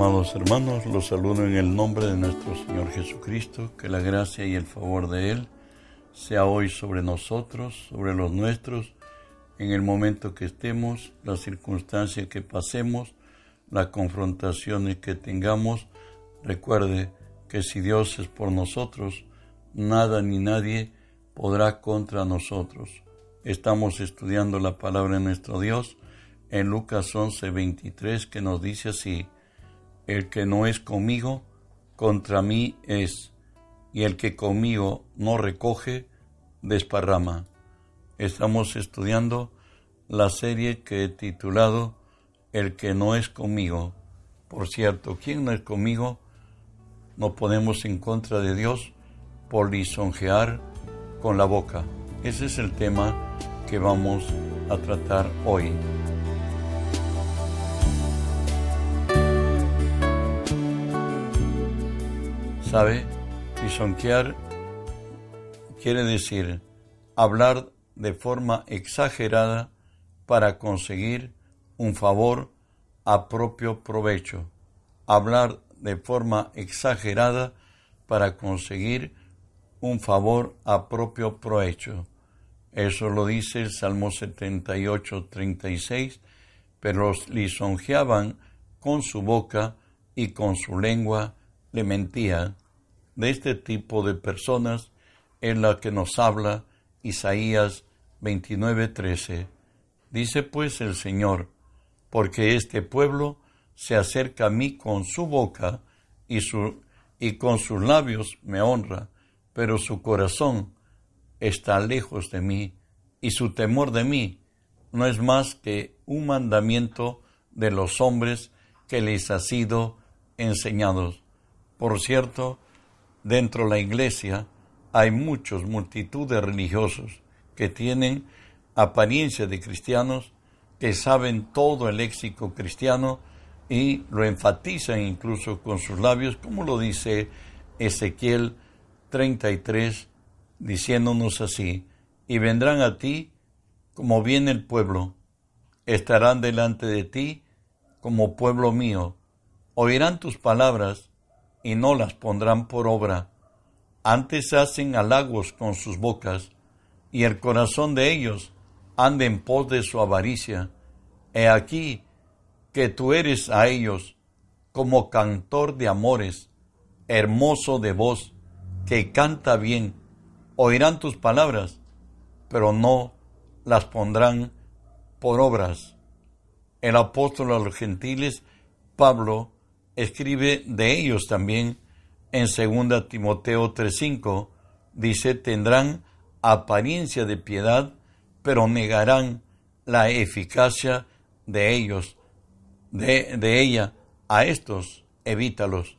Amados hermanos, los saludo en el nombre de nuestro Señor Jesucristo, que la gracia y el favor de Él sea hoy sobre nosotros, sobre los nuestros, en el momento que estemos, la circunstancia que pasemos, las confrontaciones que tengamos. Recuerde que si Dios es por nosotros, nada ni nadie podrá contra nosotros. Estamos estudiando la palabra de nuestro Dios en Lucas 11, 23, que nos dice así, el que no es conmigo, contra mí es, y el que conmigo no recoge, desparrama. Estamos estudiando la serie que he titulado El que no es conmigo. Por cierto, ¿quién no es conmigo? No ponemos en contra de Dios por lisonjear con la boca. Ese es el tema que vamos a tratar hoy. ¿Sabe? Lisonjear quiere decir hablar de forma exagerada para conseguir un favor a propio provecho. Hablar de forma exagerada para conseguir un favor a propio provecho. Eso lo dice el Salmo 78, 36, pero los lisonjeaban con su boca y con su lengua le mentían de este tipo de personas en la que nos habla Isaías 29:13. Dice pues el Señor, porque este pueblo se acerca a mí con su boca y, su, y con sus labios me honra, pero su corazón está lejos de mí y su temor de mí no es más que un mandamiento de los hombres que les ha sido enseñados. Por cierto, dentro de la iglesia hay muchos, multitudes religiosos que tienen apariencia de cristianos, que saben todo el léxico cristiano y lo enfatizan incluso con sus labios, como lo dice Ezequiel 33, diciéndonos así, y vendrán a ti como viene el pueblo, estarán delante de ti como pueblo mío, oirán tus palabras y no las pondrán por obra. Antes hacen halagos con sus bocas, y el corazón de ellos anda en pos de su avaricia. He aquí que tú eres a ellos como cantor de amores, hermoso de voz, que canta bien. Oirán tus palabras, pero no las pondrán por obras. El apóstol a los gentiles, Pablo, escribe de ellos también en 2 Timoteo 3:5. Dice, tendrán apariencia de piedad, pero negarán la eficacia de ellos, de, de ella. A estos evítalos.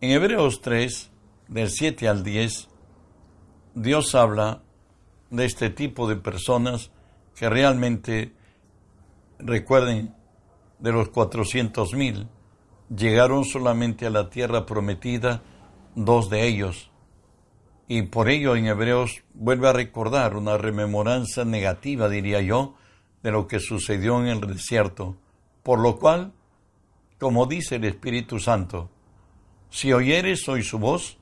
En Hebreos 3, del 7 al 10, Dios habla de este tipo de personas que realmente, recuerden, de los 400 mil, llegaron solamente a la tierra prometida dos de ellos. Y por ello en Hebreos vuelve a recordar una rememoranza negativa, diría yo, de lo que sucedió en el desierto. Por lo cual, como dice el Espíritu Santo, si oyeres hoy su voz,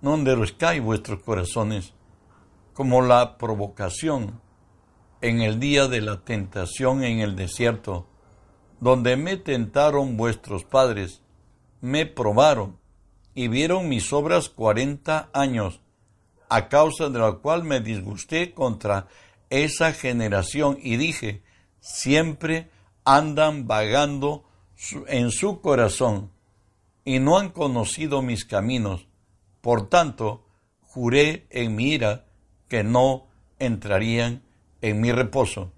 no enderezcáis vuestros corazones, como la provocación en el día de la tentación en el desierto, donde me tentaron vuestros padres, me probaron y vieron mis obras cuarenta años, a causa de la cual me disgusté contra esa generación y dije, siempre andan vagando en su corazón y no han conocido mis caminos. Por tanto, juré en mi ira que no entrarían en mi reposo.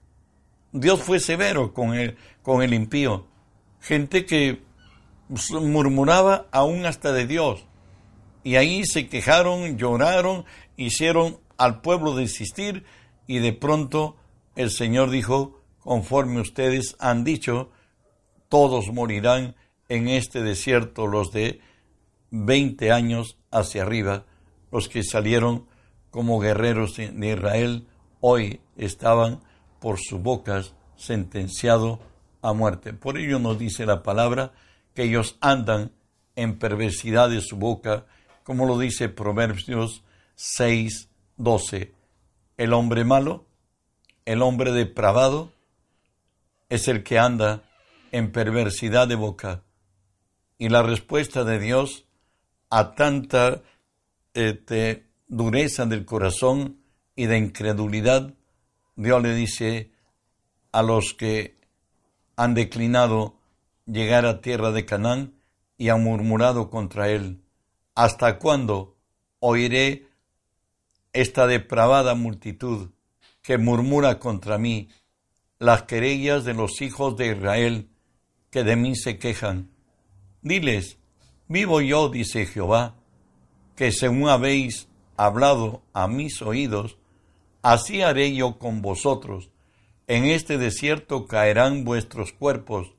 Dios fue severo con el, con el impío. Gente que murmuraba aún hasta de Dios. Y ahí se quejaron, lloraron, hicieron al pueblo desistir y de pronto el Señor dijo, conforme ustedes han dicho, todos morirán en este desierto los de 20 años hacia arriba, los que salieron como guerreros de Israel, hoy estaban por sus bocas sentenciado a muerte. Por ello nos dice la palabra que ellos andan en perversidad de su boca, como lo dice Proverbios 6, 12. El hombre malo, el hombre depravado, es el que anda en perversidad de boca. Y la respuesta de Dios a tanta este, dureza del corazón y de incredulidad, Dios le dice a los que han declinado llegar a tierra de Canaán y han murmurado contra él, ¿hasta cuándo oiré esta depravada multitud que murmura contra mí las querellas de los hijos de Israel que de mí se quejan? Diles, vivo yo, dice Jehová, que según habéis hablado a mis oídos, así haré yo con vosotros. En este desierto caerán vuestros cuerpos.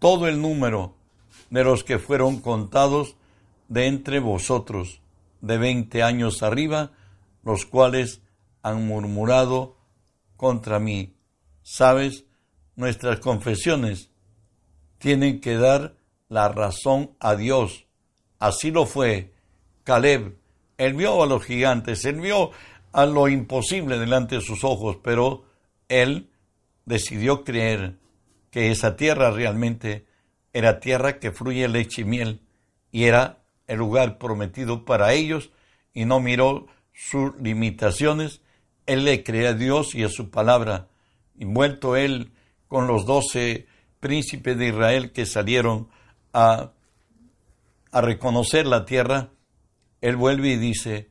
Todo el número de los que fueron contados de entre vosotros, de veinte años arriba, los cuales han murmurado contra mí. Sabes, nuestras confesiones tienen que dar la razón a Dios. Así lo fue Caleb. Él vio a los gigantes, él a lo imposible delante de sus ojos, pero él decidió creer que esa tierra realmente era tierra que fluye leche y miel y era el lugar prometido para ellos y no miró sus limitaciones. Él le cree a Dios y a su palabra. Y vuelto él con los doce príncipes de Israel que salieron a reconocer la tierra, él vuelve y dice,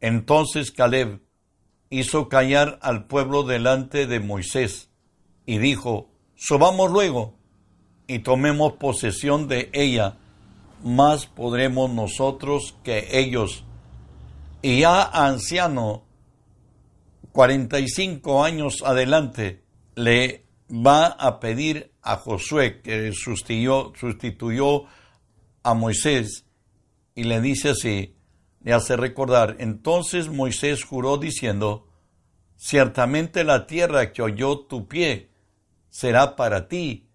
entonces Caleb hizo callar al pueblo delante de Moisés y dijo, subamos luego y tomemos posesión de ella, más podremos nosotros que ellos. Y ya anciano, 45 años adelante, le va a pedir a Josué, que sustituyó, sustituyó a Moisés, y le dice así, le hace recordar, entonces Moisés juró diciendo, ciertamente la tierra que oyó tu pie será para ti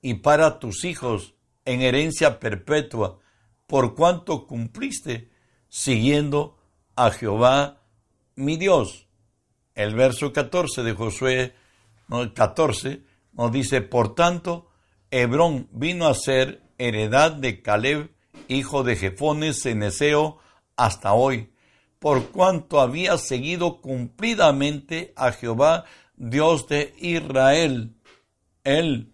y para tus hijos en herencia perpetua, por cuanto cumpliste siguiendo a Jehová mi Dios. El verso 14 de Josué 14 nos dice, por tanto, Hebrón vino a ser heredad de Caleb, hijo de Jefones Ceneseo, hasta hoy, por cuanto había seguido cumplidamente a Jehová, Dios de Israel. Él,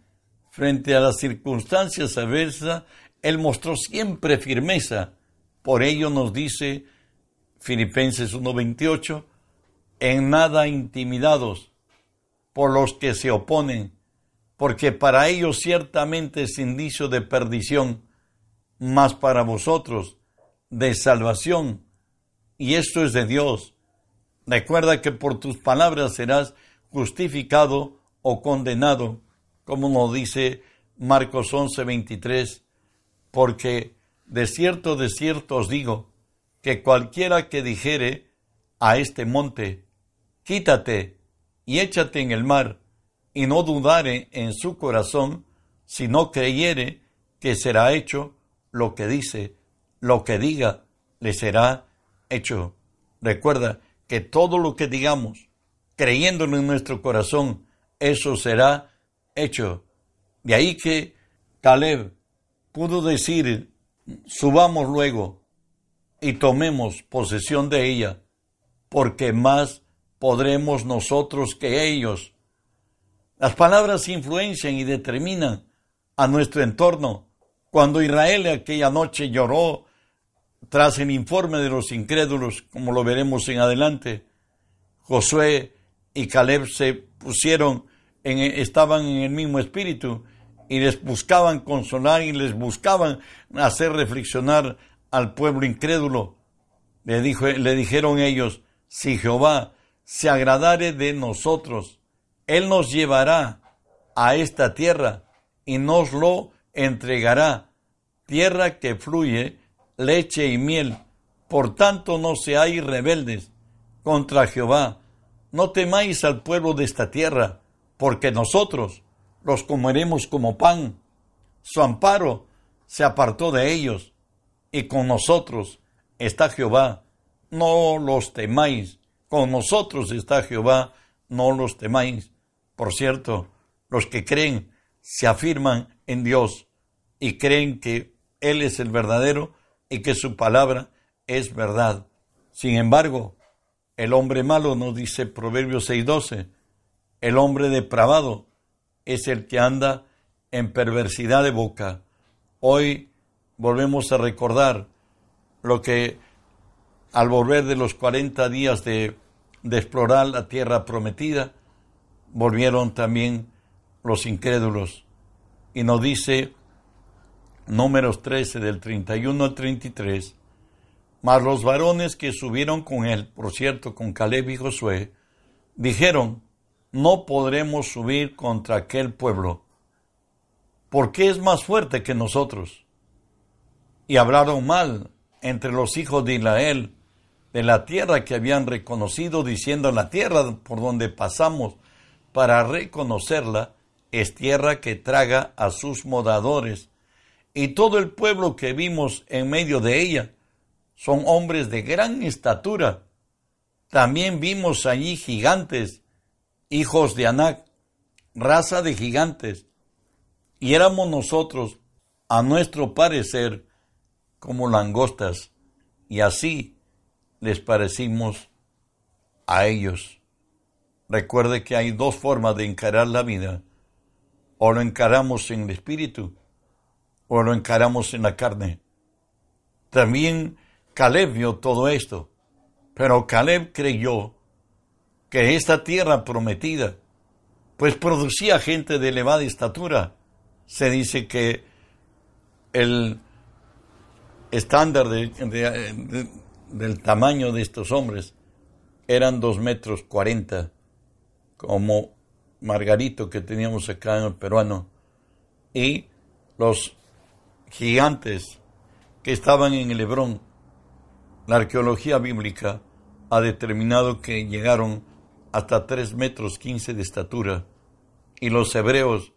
frente a las circunstancias adversas, él mostró siempre firmeza. Por ello nos dice Filipenses 1:28, en nada intimidados por los que se oponen, porque para ellos ciertamente es indicio de perdición, mas para vosotros de salvación. Y esto es de Dios. Recuerda que por tus palabras serás justificado o condenado, como nos dice Marcos 11, 23, porque de cierto, de cierto os digo, que cualquiera que dijere a este monte, quítate y échate en el mar, y no dudare en su corazón, si no creyere que será hecho lo que dice, lo que diga, le será hecho. Recuerda que todo lo que digamos, creyéndolo en nuestro corazón, eso será hecho. De ahí que Caleb pudo decir, subamos luego y tomemos posesión de ella, porque más podremos nosotros que ellos. Las palabras influencian y determinan a nuestro entorno. Cuando Israel aquella noche lloró tras el informe de los incrédulos, como lo veremos en adelante, Josué y Caleb se pusieron, en, estaban en el mismo espíritu y les buscaban consolar y les buscaban hacer reflexionar al pueblo incrédulo. Le, dijo, le dijeron ellos, si Jehová se agradare de nosotros, Él nos llevará a esta tierra y nos lo entregará, tierra que fluye leche y miel. Por tanto, no seáis rebeldes contra Jehová. No temáis al pueblo de esta tierra, porque nosotros los comeremos como pan. su amparo se apartó de ellos, y con nosotros está Jehová, no los temáis, con nosotros está Jehová, no los temáis. Por cierto, los que creen se afirman en Dios y creen que Él es el verdadero y que su palabra es verdad. Sin embargo, el hombre malo, nos dice Proverbios 6:12, el hombre depravado es el que anda en perversidad de boca. Hoy volvemos a recordar lo que al volver de los 40 días de, de explorar la tierra prometida, volvieron también los incrédulos. Y nos dice números 13 del 31 al 33, mas los varones que subieron con él, por cierto, con Caleb y Josué, dijeron, no podremos subir contra aquel pueblo, porque es más fuerte que nosotros. Y hablaron mal entre los hijos de Israel de la tierra que habían reconocido, diciendo la tierra por donde pasamos para reconocerla es tierra que traga a sus moradores, y todo el pueblo que vimos en medio de ella son hombres de gran estatura. También vimos allí gigantes, hijos de Anac, raza de gigantes, y éramos nosotros, a nuestro parecer, como langostas, y así les parecimos a ellos. Recuerde que hay dos formas de encarar la vida. O lo encaramos en el espíritu, o lo encaramos en la carne. También Caleb vio todo esto, pero Caleb creyó que esta tierra prometida, pues producía gente de elevada estatura. Se dice que el estándar del tamaño de estos hombres eran dos metros cuarenta, como Margarito que teníamos acá en el peruano, y los gigantes que estaban en el Hebrón. La arqueología bíblica ha determinado que llegaron hasta tres metros quince de estatura, y los hebreos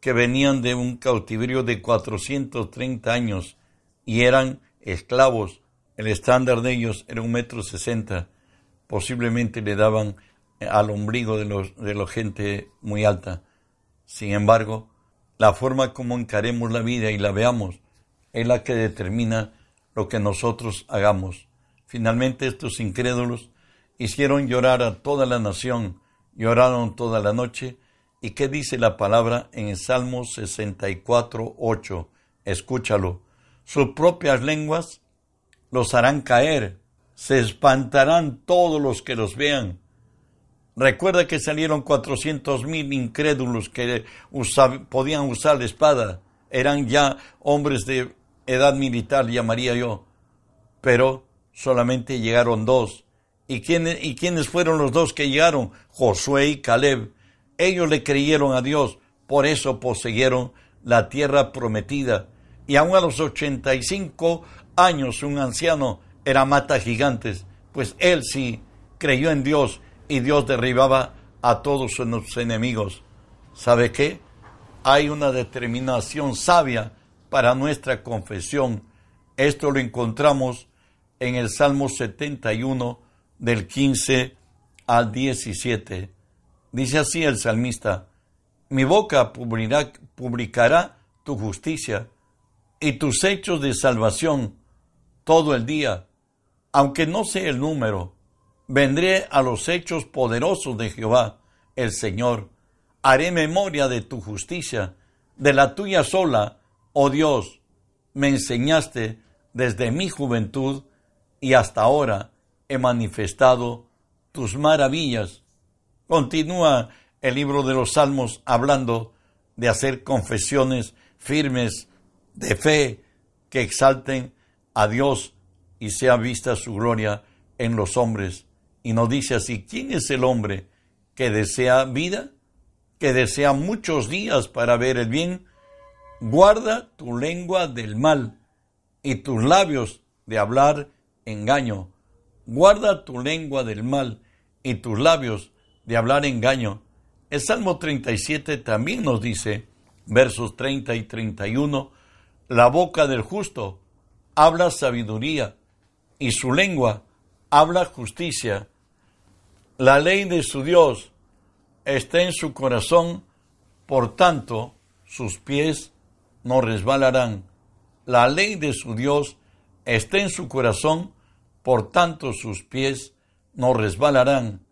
que venían de un cautiverio de 430 años y eran esclavos, el estándar de ellos era un metro sesenta, posiblemente le daban al ombligo de, los, de la gente muy alta. Sin embargo, la forma como encaremos la vida y la veamos es la que determina lo que nosotros hagamos. Finalmente estos incrédulos hicieron llorar a toda la nación, lloraron toda la noche. ¿Y qué dice la palabra en el Salmo 64, 8? Escúchalo. Sus propias lenguas los harán caer, se espantarán todos los que los vean. Recuerda que salieron cuatrocientos mil incrédulos que podían usar la espada. Eran ya hombres de edad militar, llamaría yo. Pero solamente llegaron dos. ¿Y ¿Y quiénes fueron los dos que llegaron? Josué y Caleb. Ellos le creyeron a Dios, por eso poseyeron la tierra prometida. Y aun a los ochenta y cinco años un anciano era mata gigantes, pues él sí creyó en Dios y Dios derribaba a todos sus enemigos. ¿Sabe qué? Hay una determinación sabia para nuestra confesión. Esto lo encontramos en el Salmo 71 del 15 al 17. Dice así el salmista, mi boca publicará tu justicia y tus hechos de salvación todo el día, aunque no sé el número Vendré a los hechos poderosos de Jehová, el Señor. Haré memoria de tu justicia, de la tuya sola, oh Dios. Me enseñaste desde mi juventud y hasta ahora he manifestado tus maravillas. Continúa el libro de los Salmos hablando de hacer confesiones firmes de fe que exalten a Dios y sea vista su gloria en los hombres. Y nos dice así, ¿quién es el hombre que desea vida, que desea muchos días para ver el bien? Guarda tu lengua del mal y tus labios de hablar engaño. Guarda tu lengua del mal y tus labios de hablar engaño. El Salmo 37 también nos dice, versos 30 y 31, la boca del justo habla sabiduría y su lengua habla justicia. La ley de su Dios está en su corazón, por tanto sus pies no resbalarán. La ley de su Dios está en su corazón, por tanto sus pies no resbalarán.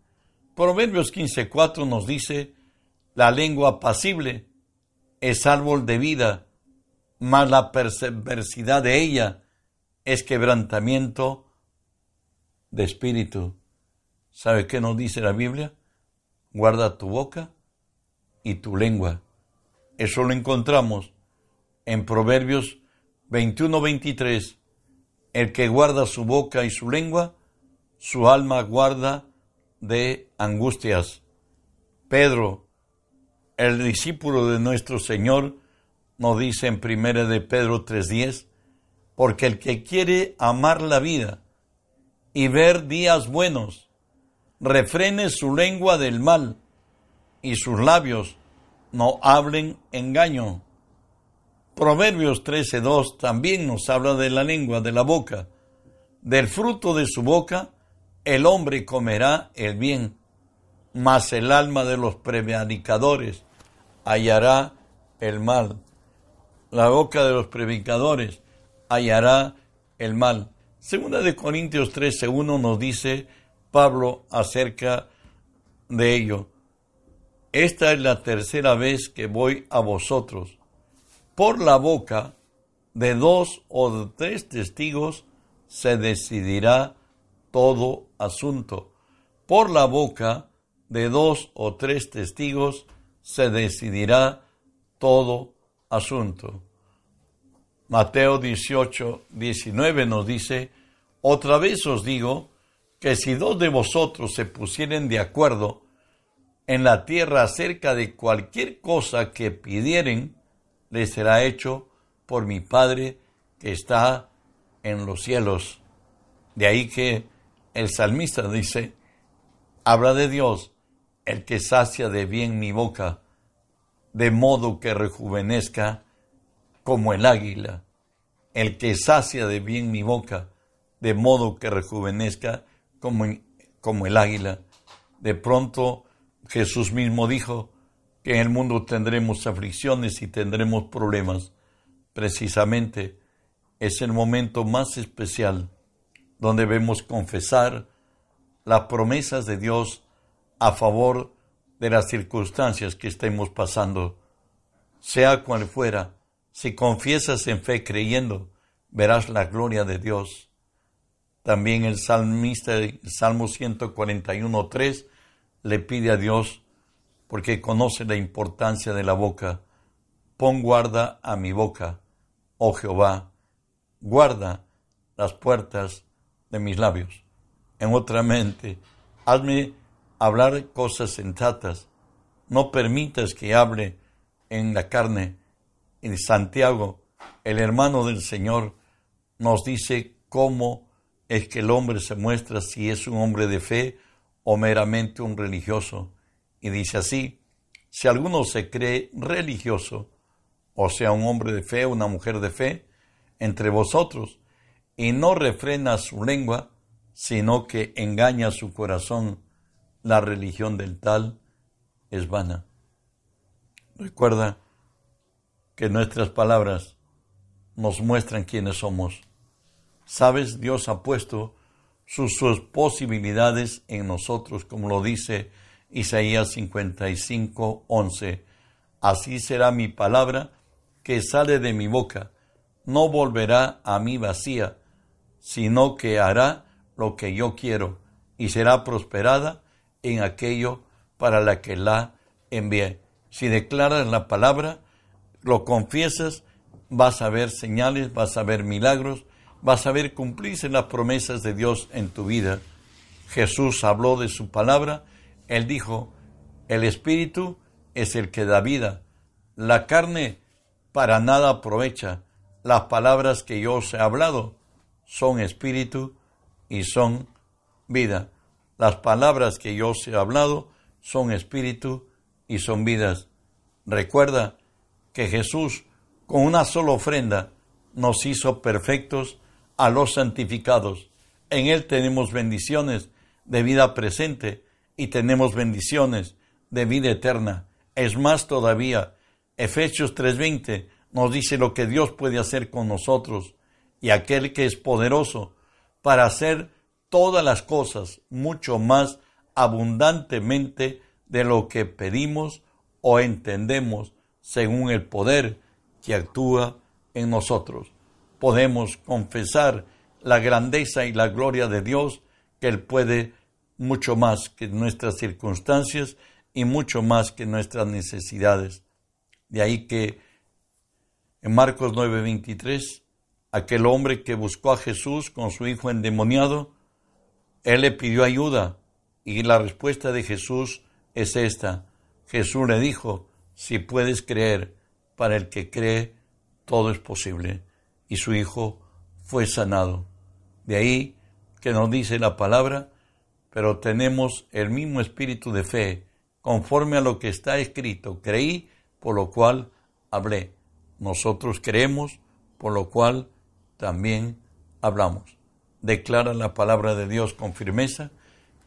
Proverbios 15.4 nos dice, la lengua apacible es árbol de vida, mas la perversidad de ella es quebrantamiento de espíritu. ¿Sabe qué nos dice la Biblia? Guarda tu boca y tu lengua. Eso lo encontramos en Proverbios 21-23. El que guarda su boca y su lengua, su alma guarda de angustias. Pedro, el discípulo de nuestro Señor, nos dice en 1 de Pedro 3:10, porque el que quiere amar la vida y ver días buenos, refrene su lengua del mal y sus labios no hablen engaño. Proverbios 13:2 también nos habla de la lengua, de la boca. Del fruto de su boca el hombre comerá el bien, mas el alma de los prevaricadores hallará el mal. La boca de los predicadores hallará el mal. Segunda de Corintios 13:1 nos dice Pablo acerca de ello. Esta es la tercera vez que voy a vosotros. Por la boca de dos o tres testigos se decidirá todo asunto. Por la boca de dos o tres testigos se decidirá todo asunto. Mateo 18, 19 nos dice, otra vez os digo que si dos de vosotros se pusieren de acuerdo en la tierra acerca de cualquier cosa que pidieren, les será hecho por mi Padre que está en los cielos. De ahí que el salmista dice, habla de Dios, el que sacia de bien mi boca, de modo que rejuvenezca como el águila, el que sacia de bien mi boca, de modo que rejuvenezca como, el águila. De pronto Jesús mismo dijo que en el mundo tendremos aflicciones y tendremos problemas. Precisamente es el momento más especial donde debemos confesar las promesas de Dios a favor de las circunstancias que estemos pasando. Sea cual fuera, si confiesas en fe creyendo, verás la gloria de Dios. También el salmista, el Salmo 141.3, le pide a Dios, porque conoce la importancia de la boca, pon guarda a mi boca, oh Jehová, guarda las puertas de mis labios. En otra mente, hazme hablar cosas sensatas, no permitas que hable en la carne. En Santiago, el hermano del Señor, nos dice cómo es que el hombre se muestra si es un hombre de fe o meramente un religioso. Y dice así, si alguno se cree religioso, o sea, un hombre de fe, una mujer de fe, entre vosotros, y no refrena su lengua, sino que engaña su corazón, la religión del tal es vana. Recuerda que nuestras palabras nos muestran quiénes somos. Sabes, Dios ha puesto sus, posibilidades en nosotros, como lo dice Isaías 55, 11. Así será mi palabra que sale de mi boca, no volverá a mí vacía, sino que hará lo que yo quiero y será prosperada en aquello para la que la envié. Si declaras la palabra, lo confiesas, vas a ver señales, vas a ver milagros, vas a ver cumplirse las promesas de Dios en tu vida. Jesús habló de su palabra, él dijo, el espíritu es el que da vida, la carne para nada aprovecha, las palabras que yo os he hablado son espíritu y son vida. Las palabras que yo os he hablado son espíritu y son vidas. Recuerda que Jesús, con una sola ofrenda, nos hizo perfectos a los santificados. En Él tenemos bendiciones de vida presente y tenemos bendiciones de vida eterna. Es más todavía, Efesios 3:20 nos dice lo que Dios puede hacer con nosotros y aquel que es poderoso para hacer todas las cosas mucho más abundantemente de lo que pedimos o entendemos según el poder que actúa en nosotros. Podemos confesar la grandeza y la gloria de Dios, que Él puede mucho más que nuestras circunstancias y mucho más que nuestras necesidades. De ahí que en Marcos 9:23, aquel hombre que buscó a Jesús con su hijo endemoniado, él le pidió ayuda y la respuesta de Jesús es esta. Jesús le dijo, si puedes creer, para el que cree, todo es posible. Y su hijo fue sanado. De ahí que nos dice la palabra, pero tenemos el mismo espíritu de fe, conforme a lo que está escrito. Creí, por lo cual hablé. Nosotros creemos, por lo cual también hablamos. Declara la palabra de Dios con firmeza,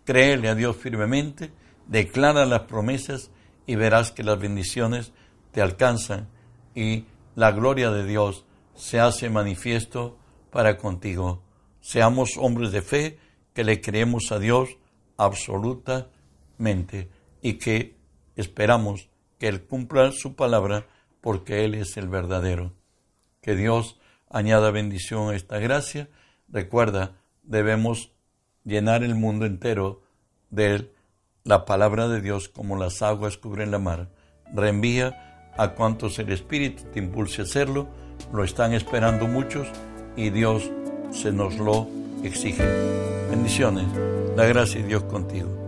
créele a Dios firmemente, declara las promesas y verás que las bendiciones te alcanzan y la gloria de Dios se hace manifiesto para contigo. Seamos hombres de fe que le creemos a Dios absolutamente y que esperamos que Él cumpla su palabra porque Él es el verdadero. Que Dios añada bendición a esta gracia. Recuerda, debemos llenar el mundo entero de la palabra de Dios como las aguas cubren la mar. Reenvía a cuantos el Espíritu te impulse a hacerlo. Lo están esperando muchos y Dios se nos lo exige. Bendiciones. La gracia de Dios contigo.